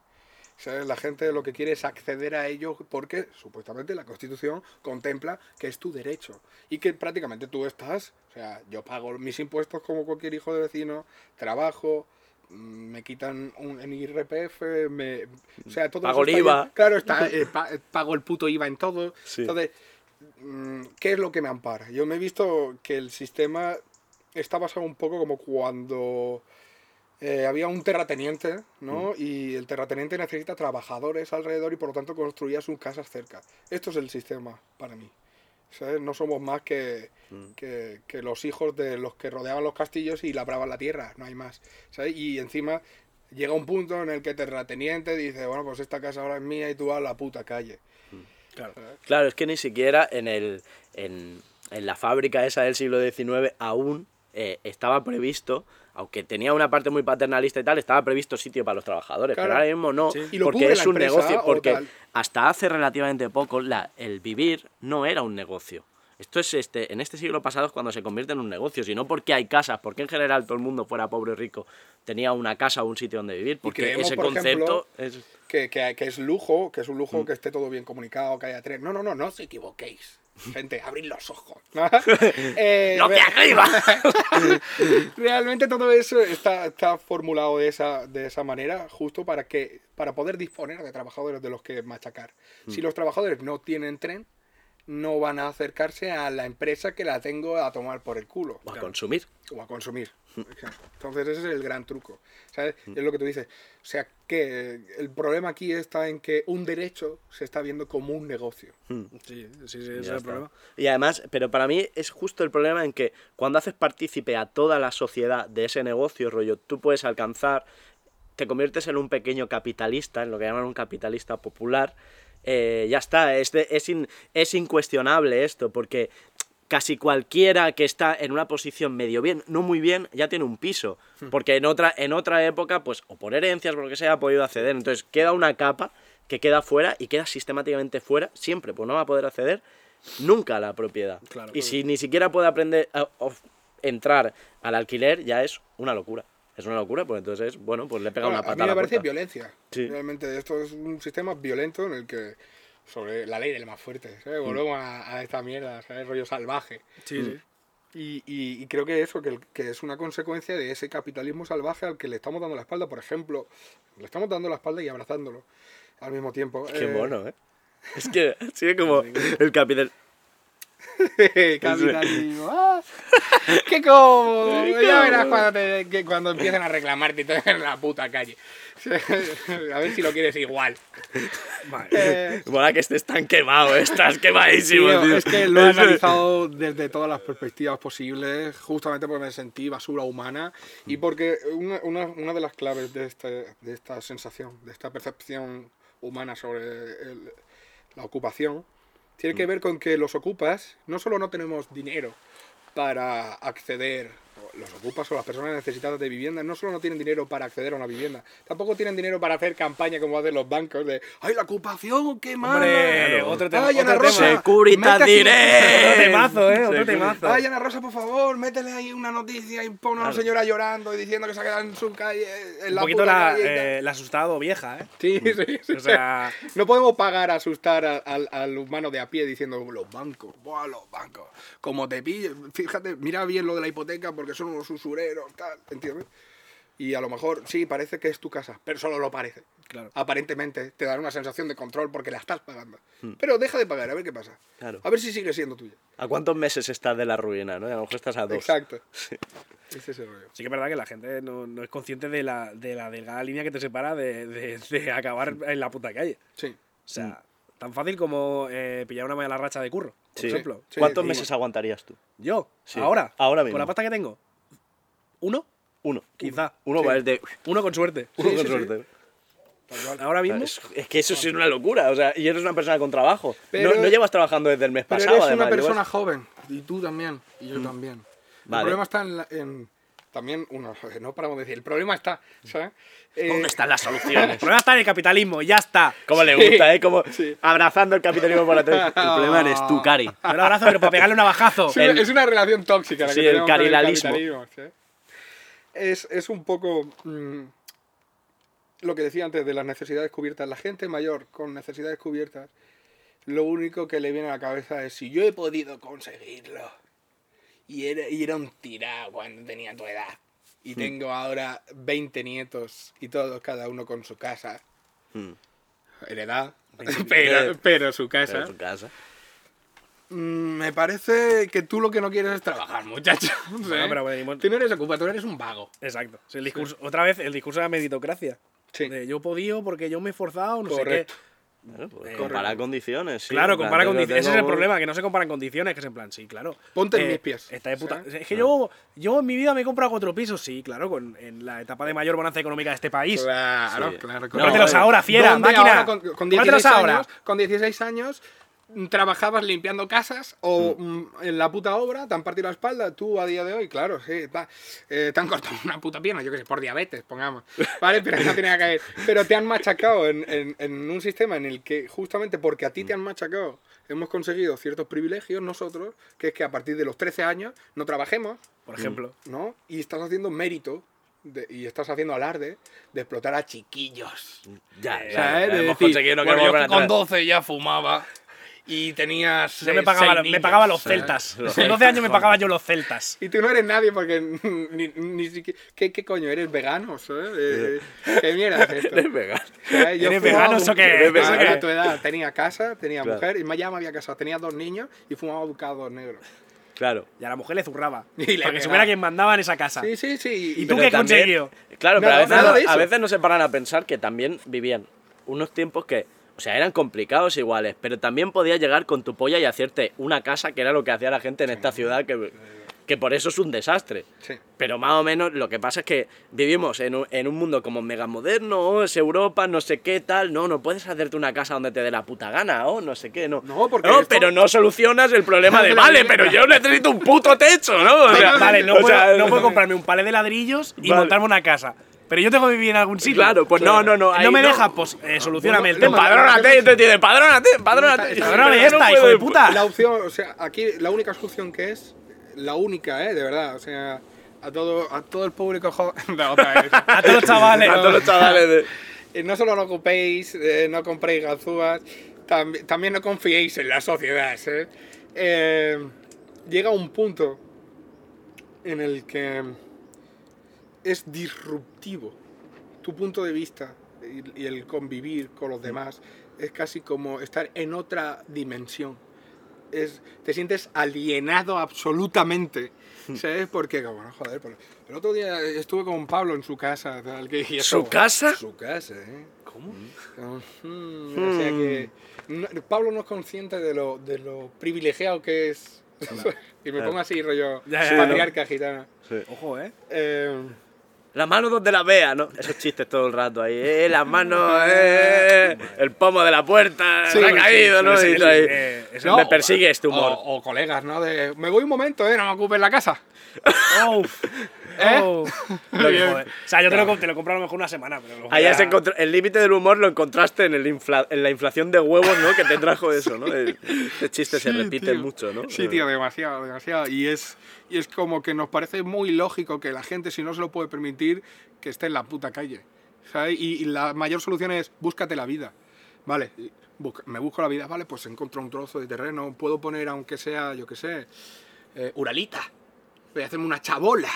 ¿Sabes? La gente lo que quiere es acceder a ello porque supuestamente la Constitución contempla que es tu derecho y que prácticamente tú estás, o sea, yo pago mis impuestos como cualquier hijo de vecino, trabajo, me quitan un, en IRPF, me, o sea, todo Pago el IVA. Claro, está, eh, (laughs) pa- pago el puto IVA en todo. Sí. Entonces, mm, ¿qué es lo que me ampara? Yo me he visto que el sistema está basado un poco como cuando eh, había un terrateniente, ¿no? Mm. Y el terrateniente necesita trabajadores alrededor y por lo tanto construía sus casas cerca. Esto es el sistema para mí. ¿Sabes? No somos más que, Mm. que, que los hijos de los que rodeaban los castillos y labraban la tierra, no hay más. ¿sabes? Y encima llega un punto en el que el terrateniente dice, bueno, pues esta casa ahora es mía y tú a la puta calle. Claro. Claro, es que ni siquiera en, el, en, en la fábrica esa del siglo XIX aún eh, estaba previsto, aunque tenía una parte muy paternalista y tal, estaba previsto sitio para los trabajadores, Claro. pero ahora mismo no, Sí. Porque es un empresa negocio, porque tal. hasta hace relativamente poco la, el vivir no era un negocio. Esto es este, en este siglo pasado es cuando se convierte en un negocio, sino porque hay casas, porque en general todo el mundo fuera pobre o rico tenía una casa o un sitio donde vivir, porque creemos, ese por concepto ejemplo, es... Que, que, que es lujo, que es un Mm. lujo que esté todo bien comunicado, que haya tren. No, no, no, no os equivoquéis. Gente, abrid los ojos. (laughs) (laughs) Eh, ¡Lo de re- arriba! (laughs) Realmente todo eso está, está formulado de esa, de esa manera, justo para que para poder disponer de trabajadores de los que machacar. Si Mm. los trabajadores no tienen tren, no van a acercarse a la empresa que la tengo a tomar por el culo O a consumir. o a consumir. Entonces ese es el gran truco. ¿sabes? Es lo que tú dices. O sea, que el problema aquí está en que un derecho se está viendo como un negocio. Sí, sí, sí, ese es el problema. Y además, pero para mí es justo el problema en que cuando haces partícipe a toda la sociedad de ese negocio, rollo, tú puedes alcanzar, te conviertes en un pequeño capitalista, en lo que llaman un capitalista popular, eh, ya está, es, de- es, in- es incuestionable esto, porque casi cualquiera que está en una posición medio bien, no muy bien, ya tiene un piso. Hmm. Porque en otra, en otra época, pues, o por herencias, por lo que sea, ha podido acceder. Entonces queda una capa que queda fuera y queda sistemáticamente fuera, siempre, pues no va a poder acceder nunca a la propiedad. Claro. y si ni siquiera puede aprender a, entrar al alquiler, ya es una locura. Es una locura, pues entonces, bueno, pues le pega Ahora, una a patada. mí me a la parece puerta. violencia. Sí. Realmente esto es un sistema violento en el que sobre la ley del más fuerte, ¿sabes? Mm. Volvemos a, a esta mierda, ¿sabes? Rollo salvaje. Sí, sí. Y, y- y creo que eso, que, el- que es una consecuencia de ese capitalismo salvaje al que le estamos dando la espalda. Por ejemplo, le estamos dando la espalda y abrazándolo al mismo tiempo. Qué Eh, mono, ¿eh? (laughs) Es que sigue como el capital. (laughs) capitalismo. ¡Ah! ¡Qué cómodo! ya verás cuando, te- que cuando empiecen a reclamarte y todo en la puta calle. (laughs) a ver si lo quieres igual. Vale. Eh, Mola que estés tan quemado, ¿eh? estás quemadísimo, Tío, tío. es que lo he analizado desde todas las perspectivas posibles, justamente porque me sentí basura humana y porque una, una- una de las claves de, este, de esta sensación, de esta percepción humana sobre el- la ocupación, tiene que ver con que los ocupas no solo no tenemos dinero para acceder, los ocupas o las personas necesitadas de vivienda, no solo no tienen dinero para acceder a una vivienda, tampoco tienen dinero para hacer campaña como hacen los bancos de ¡ay, la ocupación, qué mal! Hombre, otro tema. ¡Ay, Ana Rosa! Securitas. Otro temazo, eh. Otro Sí, temazo. Ay, Ana Rosa, por favor, métele ahí una noticia y pon a una señora llorando y diciendo que se ha quedado en su calle. En Un la poquito puta la, calle eh, la asustado vieja, ¿eh? Sí, sí, sí. O sea, no podemos pagar a asustar a- al, al humano de a pie diciendo los bancos, buah, los bancos. Como te pillen, fíjate, mira bien lo de la hipoteca porque son unos usureros, tal, ¿entiendes? Y a lo mejor, sí, parece que es tu casa, pero solo lo parece. claro. Aparentemente te dan una sensación de control porque la estás pagando. Pero deja de pagar, a ver qué pasa. Claro. A ver si sigue siendo tuya. ¿A cuántos meses estás de la ruina, no? A lo mejor estás a dos. Exacto. (laughs) Ese es el rollo. Sí que es verdad que la gente no, no es consciente de la, de la delgada línea que te separa de, de- de acabar en la puta calle. Sí. O sea, tan fácil como eh, pillar una mala racha de curro, por Sí. ejemplo. Sí, ¿Cuántos meses aguantarías tú? Yo, Sí. ahora, Ahora mismo. con la pasta que tengo, uno, Uno. Quizá. Uno Sí. va el de. uno con suerte. Uno Sí, con sí, suerte. Ahora mismo, Es, es que eso sí es una locura. O sea, y eres una persona con trabajo. Pero- no, no llevas trabajando desde el mes Pero pasado, eres además. una persona llevas- joven, y tú también, y yo también. El problema está en, la- en- también, uno, (laughs) no paramos de decir, el problema está, ¿sabes? Eh, ¿Dónde están las el soluciones? problema está en el capitalismo, ya está. Como le gusta, ¿eh? Como Sí. abrazando el capitalismo por atrás. El problema eres tú, Cari. Yo lo abrazo, pero para pegarle un navajazo. Es una, El- es una relación tóxica la Sí, que el tenemos con carilalismo. Es, es un poco mm, lo que decía antes de las necesidades cubiertas. La gente mayor con necesidades cubiertas, lo único que le viene a la cabeza es si yo he podido conseguirlo. Y era, y era un tirado cuando tenía tu edad. Y tengo ahora 20 nietos y todos cada uno con su casa. Hmm. Heredad. (laughs) Pero, pero su casa. Pero su casa. Mm, Me parece que tú lo que no quieres es trabajar, muchacho. (laughs) Bueno, pero venimos- Tú no eres ocupado, tú eres un vago. Exacto. Sí, el discurso, Otra vez, el discurso de la meritocracia. Sí. De yo he podido porque yo me he esforzado, no Correcto. sé qué. Bueno, pues Eh, compara condiciones. sí, claro, compara tengo- condiciones. Ese es el problema, que no se comparan condiciones, que es en plan, sí, claro. Ponte en mis pies, Está de puta- ¿sabes? Es que yo, yo en mi vida me he comprado cuatro pisos, sí, claro, con, en la etapa de mayor bonanza ecómica de este país. Claro, Sí. claro. Cómpratelos No, ahora, fiera, ¿Dónde máquina. ahora con, con Cómpratelos 16 ahora. años, con 16 años trabajabas limpiando casas o mm, en la puta obra, te han partido la espalda, tú a día de hoy, claro, sí, eh, te han cortado una puta pierna, yo que sé, por diabetes, pongamos, vale, pero no tenía que caer, pero te han machacado en, en- en un sistema en el que justamente porque a ti te han machacado hemos conseguido ciertos privilegios nosotros, que es que a partir de los 13 años no trabajemos, Por ejemplo. ¿no? Y estás haciendo mérito de- y estás haciendo alarde de explotar a chiquillos. Ya, O ya, sea, ya, hemos decir, conseguido bueno, yo que con atrás. 12 ya fumaba y tenías. Yo eh, me pagaba, seis me pagaba los celtas. Los Con 12 años me pagaba yo los celtas. Y tú no eres nadie porque (laughs) ni, ni siquiera. ¿qué, qué coño? ¿Eres vegano? ¿sabes? Eh, (laughs) ¿Qué mierda es esto? Eres vegano. O yo ¿Eres vegano? ¿Eso un- qué? a- tu edad tenía casa, tenía Claro. mujer y ya me había casado. Tenía dos niños y fumaba bucados negros. Claro. Y a la mujer le zurraba. (laughs) Y para que supiera quién mandaba en esa casa. Sí, sí, sí. ¿Y tú Pero qué también- conseguido? Claro, pero a, veces, a veces no se paran a pensar que también vivían unos tiempos que, o sea, eran complicados iguales, pero también podías llegar con tu polla y hacerte una casa, que era lo que hacía la gente en esta ciudad que... que por eso es un desastre. Sí. Pero más o menos lo que pasa es que vivimos en un, en un mundo como mega moderno, oh, es Europa, no sé qué tal, no, no puedes hacerte una casa donde te dé la puta gana, o no sé qué, no. No, porque esto- pero no solucionas el problema de, (laughs) vale, pero yo necesito un puto techo, ¿no? O sea, Vale, no, (laughs) o puedo, sea, no puedo (laughs) comprarme un palé de ladrillos y Vale. montarme una casa. Pero yo tengo que vivir en algún sitio. Claro, pues no, no, no. ahí no me deja, pues eh, solucioname el tema. Empadrónate, te tiene, empadrónate, empadrónate. Yo está, hijo de puta. La opción, o sea, aquí la única solución que es, la única, ¿eh? De verdad, o sea, a todo, a todo el público joven. (laughs) No, otra vez. A todos los chavales. A todos los chavales de... (laughs) Y no solo no ocupéis, eh, no compréis ganzúas, tambi- también no confiéis en la sociedad. ¿eh? Eh, llega un punto en el que es disruptivo. Tu punto de vista y, y el convivir con los demás es casi como estar en otra dimensión. Es, te sientes alienado absolutamente. ¿Sabes? Porque, bueno, joder, por- el otro día estuve con Pablo en su casa. tal, que- y ¿Su casa? Su casa, ¿eh? ¿Cómo? O sea que no- Pablo no es consciente de lo, de lo privilegiado que es. (laughs) y me pongo así, rollo Ya, ya, patriarca gitana. Ojo, eh. Eh, La mano donde la vea, ¿no? Esos chistes todo el rato ahí. Eh, las manos, eh, el pomo de la puerta, Sí, se ha caído, sí, ¿no? sí, Y ahí, eh, no, me persigue este o- humor. O, colegas, ¿no? De, me voy un momento, ¿eh? No me ocupes la casa. (laughs) Oh, ¿Eh? (laughs) oh. Joder. O sea, yo te lo, te lo compro a lo mejor una semana, pero lo voy Ahí a- has encontrado- el límite del humor lo encontraste en, el infla- en la inflación de huevos, ¿no? Que te trajo eso, ¿no? El- Este chiste se Sí, repite tío. mucho, ¿no? Sí, tío, demasiado, demasiado. Y es, y es como que nos parece muy lógico que la gente, si no se lo puede permitir, que esté en la puta calle. ¿sabes? Y, y la mayor solución es búscate la vida. Vale, me busco la vida, vale, pues encuentro un trozo de terreno, puedo poner, aunque sea, yo qué sé, eh, Uralita. Voy a hacerme una chabola.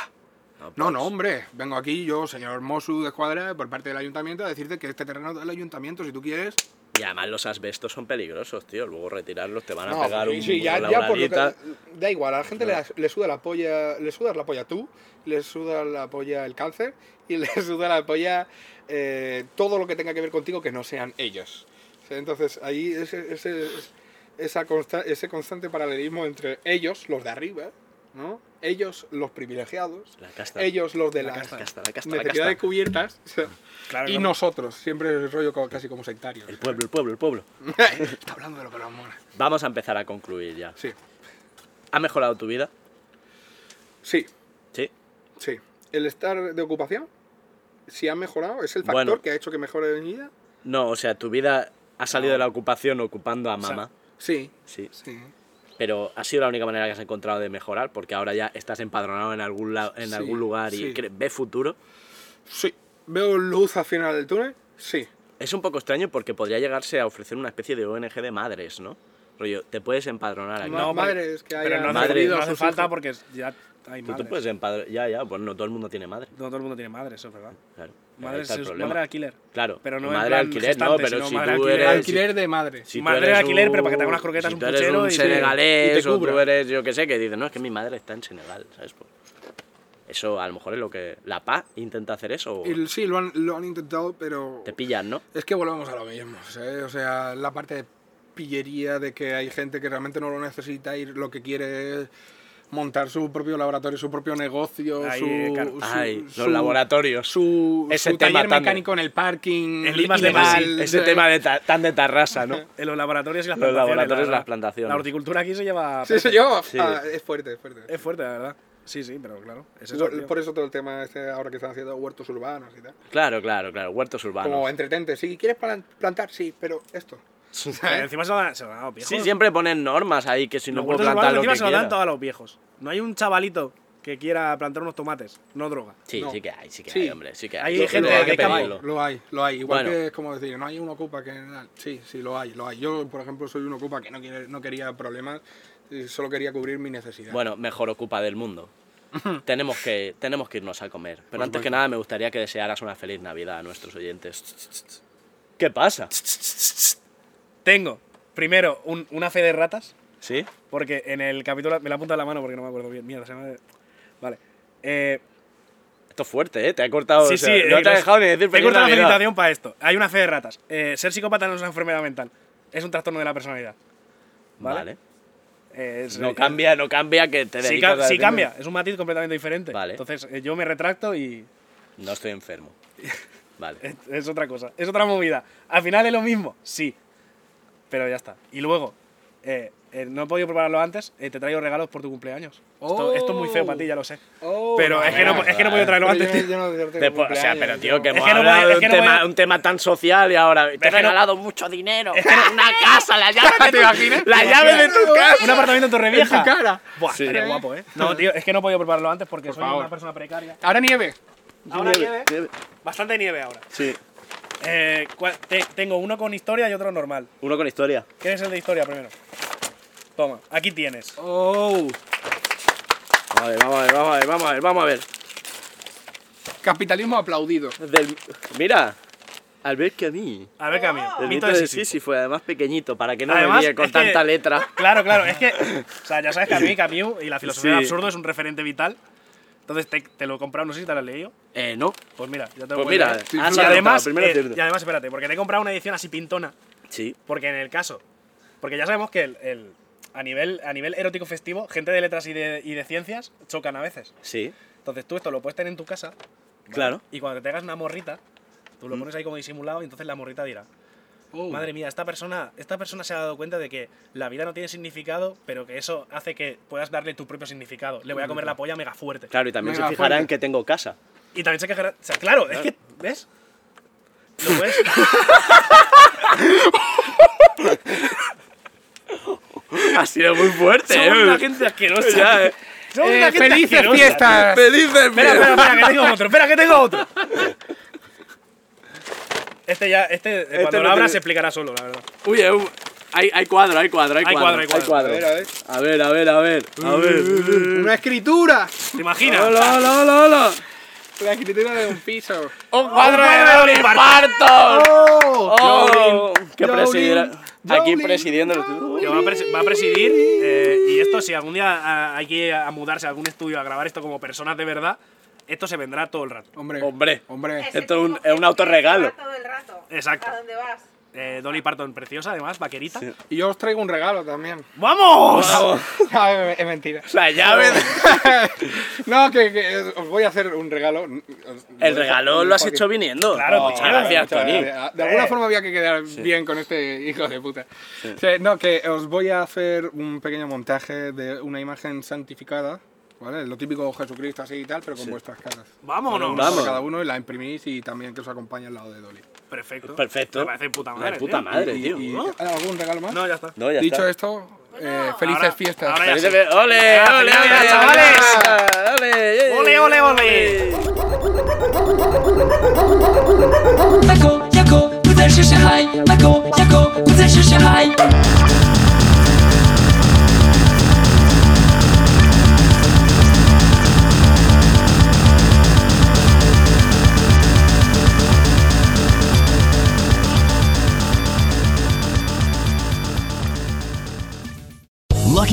No, no, hombre, vengo aquí yo, señor Mosu de Escuadra, por parte del ayuntamiento, a decirte que este terreno del ayuntamiento, si tú quieres, Y además los asbestos son peligrosos, tío. Luego retirarlos te van a No, pegar un sí, ya, por lo que, da igual, a la gente le, le suda la polla, le suda la polla tú, le suda la polla el cáncer y (laughs) le suda la polla eh, todo lo que tenga que ver contigo que no sean ellos. Entonces ahí ese, ese, esa consta- ese constante paralelismo entre ellos, los de arriba, ¿no? Ellos, los privilegiados, La casta. ellos, los de La casta, la casta, la casta. cubiertas, sea, (laughs) Claro, y nosotros, siempre el rollo casi como sectario. El pueblo, el pueblo, el pueblo. (laughs) Está hablando de lo que nos mola. Vamos a empezar a concluir ya. Sí, ¿Ha mejorado tu vida? sí, Sí. Sí. El estar de ocupación, si ha mejorado, es el factor Bueno. que ha hecho que mejore mi vida. No, o sea, tu vida ha salido de la ocupación ocupando a sea, mamá. Sí. Sí. Sí. Pero ha sido la única manera que has encontrado de mejorar, porque ahora ya estás empadronado en algún, la- en Sí, algún lugar y sí. ves futuro. Sí. ¿Veo luz al final del túnel? Sí. Es un poco extraño porque podría llegarse a ofrecer una especie de ONG de madres, ¿no? Rollo, te puedes empadronar aquí. No, madres que Pero hayan no perdido no a hace falta porque ya hay Tú te madres. puedes empadronar. Ya, ya, pues no todo el mundo tiene madre. No todo el mundo tiene madre, eso es verdad. Claro. Madre es madre alquiler. Claro, pero no madre alquiler, no, pero si madre tú alquiler. eres. Alquiler de madre. Si tú Madre alquiler, un- pero para que te haga unas croquetas, si un tú eres puchero un y- senegalés y te o tú eres, yo que sé, que dices, no, es que mi madre está en Senegal, ¿sabes? Pues, eso a lo mejor es lo que... ¿La PA intenta hacer eso o sí, lo han, lo han intentado, pero te pillan, no? es que volvemos a lo mismo. O sea, la parte de pillería de que hay gente que realmente no lo necesita y lo que quiere es montar su propio laboratorio, su propio negocio, Ahí, su, claro. su- Ay, los su- laboratorios. su, Ese su tema taller tan de- mecánico en el parking. El ilegal, legal, Ese ¿sabes? tema de ta- tan de tarrasa, ¿no? (laughs) En los laboratorios y las Los plantaciones. laboratorios y la- las plantaciones. La horticultura aquí se lleva. Sí, sí, yo. Sí. Ah, es fuerte, es fuerte. Es fuerte, la verdad. Sí, sí, pero claro. Es eso, por, por eso todo el tema este ahora que están haciendo huertos urbanos y tal. Claro, claro, claro, huertos urbanos. Como entretente. Si quieres plan- plantar, sí, pero esto. (laughs) Eh, Encima se lo dan, se lo dan a los viejos. Sí, siempre ponen normas ahí que si no puedo plantar lo encima que se lo dan todos a los viejos. No hay un chavalito que quiera plantar unos tomates, no droga. Sí, No. sí que hay, sí que Sí. hay, hombre, sí que hay. Hay gente que campo. Lo hay, lo hay. Igual Bueno. que es como decir, no hay uno ocupa que. Sí, sí, lo hay, lo hay. Yo, por ejemplo, soy un ocupa que no, quiere, no quería problemas, y solo quería cubrir mi necesidad. Bueno, mejor ocupa del mundo. (laughs) tenemos, que, tenemos que irnos a comer. Pero Por antes que nada me gustaría que desearas una feliz Navidad a nuestros oyentes. ¿Qué pasa? (laughs) Tengo, primero, un- una fe de ratas, ¿Sí? porque en el capítulo. Me la apunta en la mano porque no me acuerdo bien. Mierda, se me. Vale. Eh, Esto es fuerte, ¿eh? Te ha cortado. sí, o sea, sí. no eh, te ha los- dejado ni decir Te he feliz cortado la Navidad. felicitación para esto. Hay una fe de ratas. Eh, ser psicópata no es una enfermedad mental. Es un trastorno de la personalidad. ¿Vale? Vale. Es- No eh, cambia, no cambia que te Sí, dedicas ca- a sí decirme- cambia, es un matiz completamente diferente. Vale. Entonces eh, yo me retracto y No estoy enfermo. (laughs) Vale. es, es otra cosa, es otra movida. Al final es lo mismo, sí, pero ya está. Y luego, eh, eh, no he podido prepararlo antes, eh, te traigo regalos por tu cumpleaños. Esto, esto es muy feo para ti, ya lo sé. Oh, pero es que, no, es que no he podido traerlo Pero antes, yo- tío. yo no- yo no Después, o sea, pero tío, que hemos hablado de un, tema, un tema tan social y ahora te he regalado mucho dinero. Es que no- una casa, la llave (laughs) de ¿Te tu, imaginas? la ¿Te llave de tu casa. Un apartamento en Torrevieja. En tu cara. Buah, Sí. estaría guapo, ¿eh? No, tío, es que no he podido prepararlo antes porque soy favor. una persona precaria. Ahora nieve. Ahora nieve, nieve. bastante nieve ahora. Sí. Eh, ¿cuál- te- tengo uno con historia y otro normal. Uno con historia. ¿Quieres el de historia primero? Toma, aquí tienes. Oh. A ver, vamos a ver, vamos a ver, vamos a ver, vamos a ver. Capitalismo aplaudido. Del- mira, Albert Camus. A ver, Camilo. El mito de Sísifo. Sísifo, además pequeñito, para que no me Además, líe con es que- tanta letra. Claro, claro, es que, o sea, ya sabes que a mí Camus y la filosofía del Sí. absurdo es un referente vital. Entonces te, te lo he comprado, no sé si te lo has leído. Eh, no. Pues mira, ya te lo Pues mira, leer. ah, y, sí, además, primero eh, y además, espérate, porque te he comprado una edición así pintona. Sí. Porque en el caso, porque ya sabemos que el, el- a, nivel, a nivel erótico festivo, gente de letras y de, y de ciencias chocan a veces. Sí, Entonces tú esto lo puedes tener en tu casa claro. y cuando te hagas una morrita, tú lo Mm. pones ahí como disimulado y entonces la morrita dirá, Oh. Madre mía, esta persona, esta persona se ha dado cuenta de que la vida no tiene significado, pero que eso hace que puedas darle tu propio significado. Le voy a comer la polla mega fuerte. Claro, y también Venga, se fijará fuerte. en que tengo casa. Y también se quejará. O sea, claro, es que. ¿Ves? ¿Lo puedes? (laughs) Ha sido muy fuerte, Somos una gente asquerosa. Ya, eh. Somos Eh, una gente felices asquerosa. fiestas. ¡Felices Espera, espera, espera, que tengo otro. Espera, que tengo otro. Este ya, este, eh, cuando no lo abras tiene- se explicará solo, la verdad. Uy, eh, uh, hay, hay cuadro, hay cuadro, hay, Hay cuadro, cuadro, hay cuadro. A ver, a ver. A ver, a ver, a ver. A ver. Una escritura. ¿Te imaginas? Hola, hola, hola, hola. La escritura de un piso. ¡Un cuadro de cuadro de Dolly Parton! ¡Oh! ¡Oh! Que presidirá. Aquí presidiendo. Que va presi- va a presidir eh, y esto si algún día ah, hay que ir a mudarse a algún estudio a grabar esto como personas de verdad, esto se vendrá todo el rato. Hombre. Hombre. Hombre. Ese Esto es un- es un autorregalo. Todo el rato. Exacto. ¿A dónde vas? Eh, Dolly Parton preciosa, además, vaquerita. Sí. Y yo os traigo un regalo también. ¡Vamos! (laughs) Ah, es es mentira. La llave. (laughs) no, que, que os voy a hacer un regalo. El regalo lo has hecho viniendo. Claro, muchas tío. gracias, Muchas Tony. gracias. De alguna Eh. forma había que quedar bien con este hijo de puta. Sí, no, que os voy a hacer un pequeño montaje de una imagen santificada, ¿vale? Lo típico Jesucristo así y tal, pero con sí. vuestras caras. ¡Vámonos! Bueno, Vamos. Cada uno y la imprimís y también que os acompañe al lado de Dolly. Perfecto. Perfecto. Me parece puta madre. Me puta tío. madre, tío. Y, y, ¿no? ¿Algún regalo más? No, ya está. No, ya Dicho está. esto, eh, felices ahora, fiestas. Ahora felices fiestas. ¡Ole, ole, ole, chavales! ¡Ole, ole, ole! Mako, Jako, uderzy się haj! Mako, Jako, uderzy się haj!